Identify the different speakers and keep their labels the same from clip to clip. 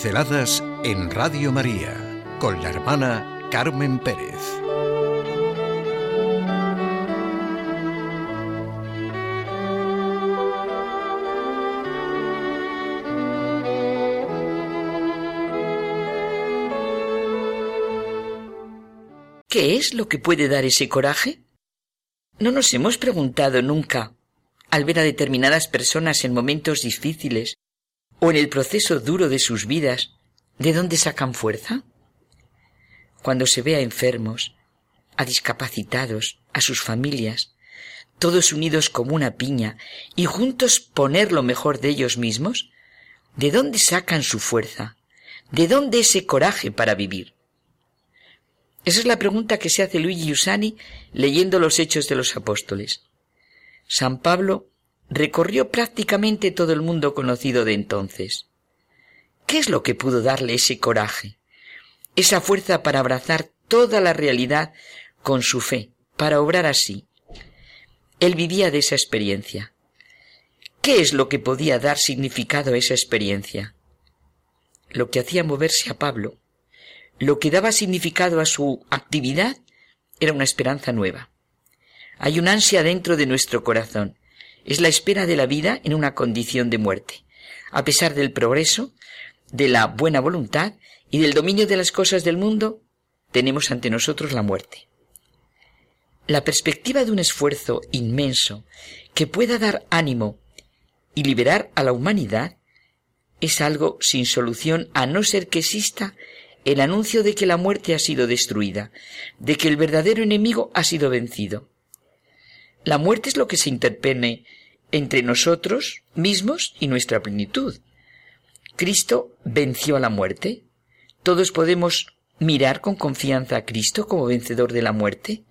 Speaker 1: Pinceladas en Radio María con la hermana Carmen Pérez.
Speaker 2: ¿Qué es lo que puede dar ese coraje? ¿No nos hemos preguntado nunca, al ver a determinadas personas en momentos difíciles o en el proceso duro de sus vidas, de dónde sacan fuerza? Cuando se ve a enfermos, a discapacitados, a sus familias, todos unidos como una piña y juntos poner lo mejor de ellos mismos, ¿de dónde sacan su fuerza? ¿De dónde ese coraje para vivir? Esa es la pregunta que se hace Luigi Usani leyendo los Hechos de los Apóstoles. San Pablo recorrió prácticamente todo el mundo conocido de entonces. ¿Qué es lo que pudo darle ese coraje, esa fuerza para abrazar toda la realidad con su fe, para obrar así? Él vivía de esa experiencia. ¿Qué es lo que podía dar significado a esa experiencia? Lo que hacía moverse a Pablo, lo que daba significado a su actividad, era una esperanza nueva. Hay un ansia dentro de nuestro corazón, es la espera de la vida en una condición de muerte. A pesar del progreso, de la buena voluntad y del dominio de las cosas del mundo, tenemos ante nosotros la muerte. La perspectiva de un esfuerzo inmenso que pueda dar ánimo y liberar a la humanidad es algo sin solución a no ser que exista el anuncio de que la muerte ha sido destruida, de que el verdadero enemigo ha sido vencido. La muerte es lo que se interpone entre nosotros mismos y nuestra plenitud. Cristo venció a la muerte. Todos podemos mirar con confianza a Cristo como vencedor de la muerte.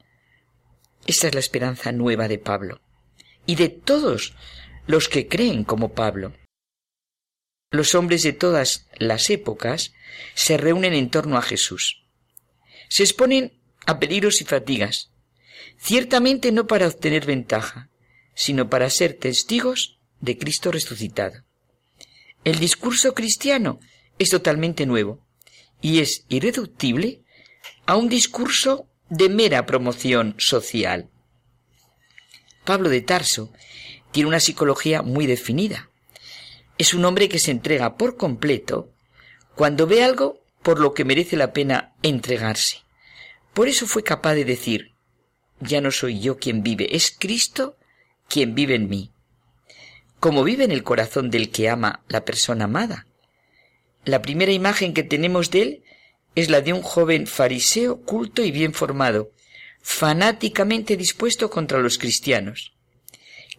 Speaker 2: Esta es la esperanza nueva de Pablo y de todos los que creen como Pablo. Los hombres de todas las épocas se reúnen en torno a Jesús. Se exponen a peligros y fatigas, ciertamente no para obtener ventaja, sino para ser testigos de Cristo resucitado. El discurso cristiano es totalmente nuevo y es irreductible a un discurso de mera promoción social. Pablo de Tarso tiene una psicología muy definida. Es un hombre que se entrega por completo cuando ve algo por lo que merece la pena entregarse. Por eso fue capaz de decir, ya no soy yo quien vive, es Cristo quien vive en mí, como vive en el corazón del que ama la persona amada. La primera imagen que tenemos de él es la de un joven fariseo culto y bien formado, fanáticamente dispuesto contra los cristianos.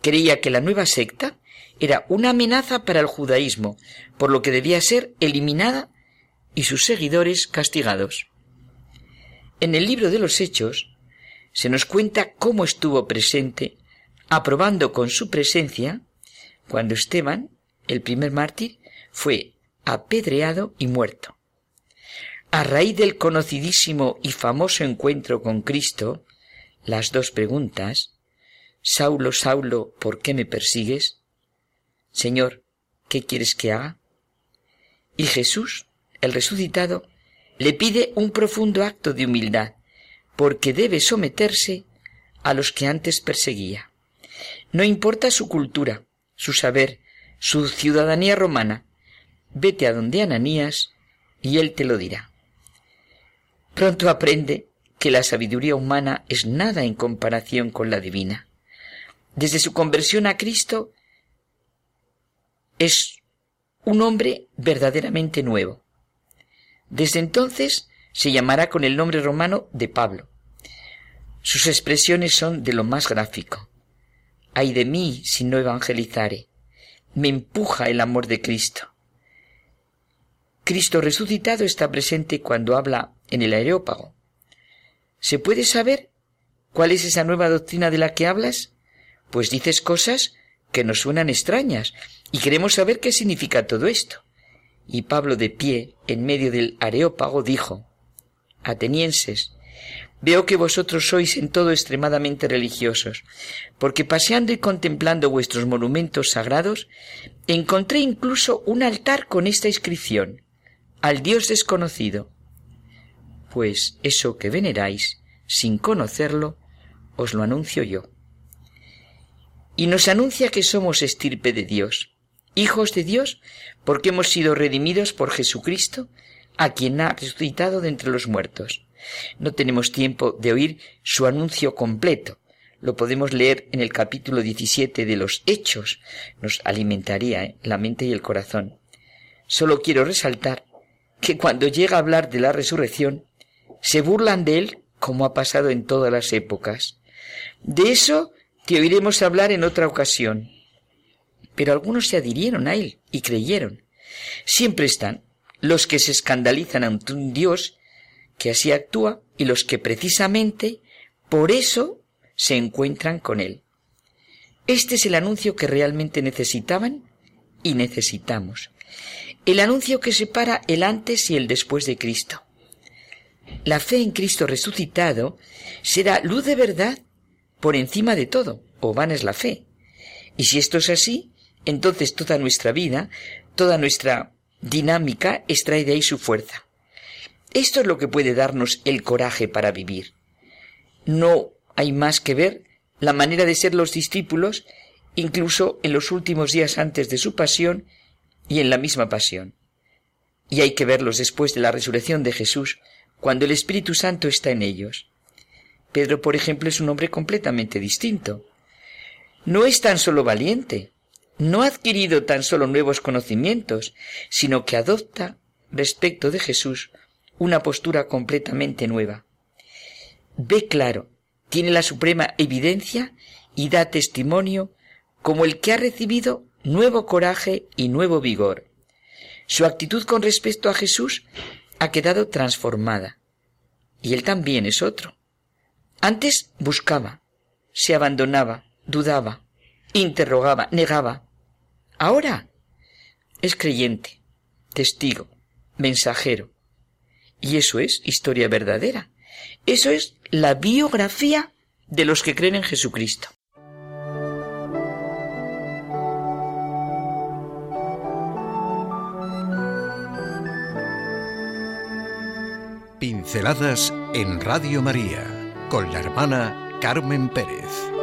Speaker 2: Creía que la nueva secta era una amenaza para el judaísmo, por lo que debía ser eliminada y sus seguidores castigados. En el libro de los Hechos se nos cuenta cómo estuvo presente aprobando con su presencia cuando Esteban, el primer mártir, fue apedreado y muerto. A raíz del conocidísimo y famoso encuentro con Cristo, las dos preguntas, Saulo, Saulo, ¿por qué me persigues? Señor, ¿qué quieres que haga? Y Jesús, el resucitado, le pide un profundo acto de humildad, porque debe someterse a los que antes perseguía. No importa su cultura, su saber, su ciudadanía romana. Vete a donde Ananías y él te lo dirá. Pronto aprende que la sabiduría humana es nada en comparación con la divina. Desde su conversión a Cristo es un hombre verdaderamente nuevo. Desde entonces se llamará con el nombre romano de Pablo. Sus expresiones son de lo más gráfico. Ay de mí si no evangelizare. Me empuja el amor de Cristo. Cristo resucitado está presente cuando habla en el areópago. ¿Se puede saber cuál es esa nueva doctrina de la que hablas? Pues dices cosas que nos suenan extrañas y queremos saber qué significa todo esto. Y Pablo de pie, en medio del areópago, dijo, Atenienses, Veo que vosotros sois en todo extremadamente religiosos, porque paseando y contemplando vuestros monumentos sagrados, encontré incluso un altar con esta inscripción, al Dios desconocido. Pues eso que veneráis, sin conocerlo, os lo anuncio yo. Y nos anuncia que somos estirpe de Dios, hijos de Dios, porque hemos sido redimidos por Jesucristo, a quien ha resucitado de entre los muertos. No tenemos tiempo de oír su anuncio completo. Lo podemos leer en el capítulo 17 de los Hechos. Nos alimentaría ¿eh? la mente y el corazón. Solo quiero resaltar que cuando llega a hablar de la resurrección, se burlan de él como ha pasado en todas las épocas. De eso te oiremos hablar en otra ocasión. Pero algunos se adhirieron a él y creyeron. Siempre están los que se escandalizan ante un Dios que así actúa y los que precisamente por eso se encuentran con él. Este es el anuncio que realmente necesitaban y necesitamos. El anuncio que separa el antes y el después de Cristo. La fe en Cristo resucitado será luz de verdad por encima de todo, o van es la fe. Y si esto es así, entonces toda nuestra vida, toda nuestra dinámica extrae de ahí su fuerza. Esto es lo que puede darnos el coraje para vivir. No hay más que ver la manera de ser los discípulos, incluso en los últimos días antes de su pasión y en la misma pasión. Y hay que verlos después de la resurrección de Jesús, cuando el Espíritu Santo está en ellos. Pedro, por ejemplo, es un hombre completamente distinto. No es tan solo valiente, no ha adquirido tan solo nuevos conocimientos, sino que adopta respecto de Jesús una postura completamente nueva. Ve claro, tiene la suprema evidencia y da testimonio como el que ha recibido nuevo coraje y nuevo vigor. Su actitud con respecto a Jesús ha quedado transformada. Y él también es otro. Antes buscaba, se abandonaba, dudaba, interrogaba, negaba. Ahora es creyente, testigo, mensajero. Y eso es historia verdadera. Eso es la biografía de los que creen en Jesucristo.
Speaker 1: Pinceladas en Radio María con la hermana Carmen Pérez.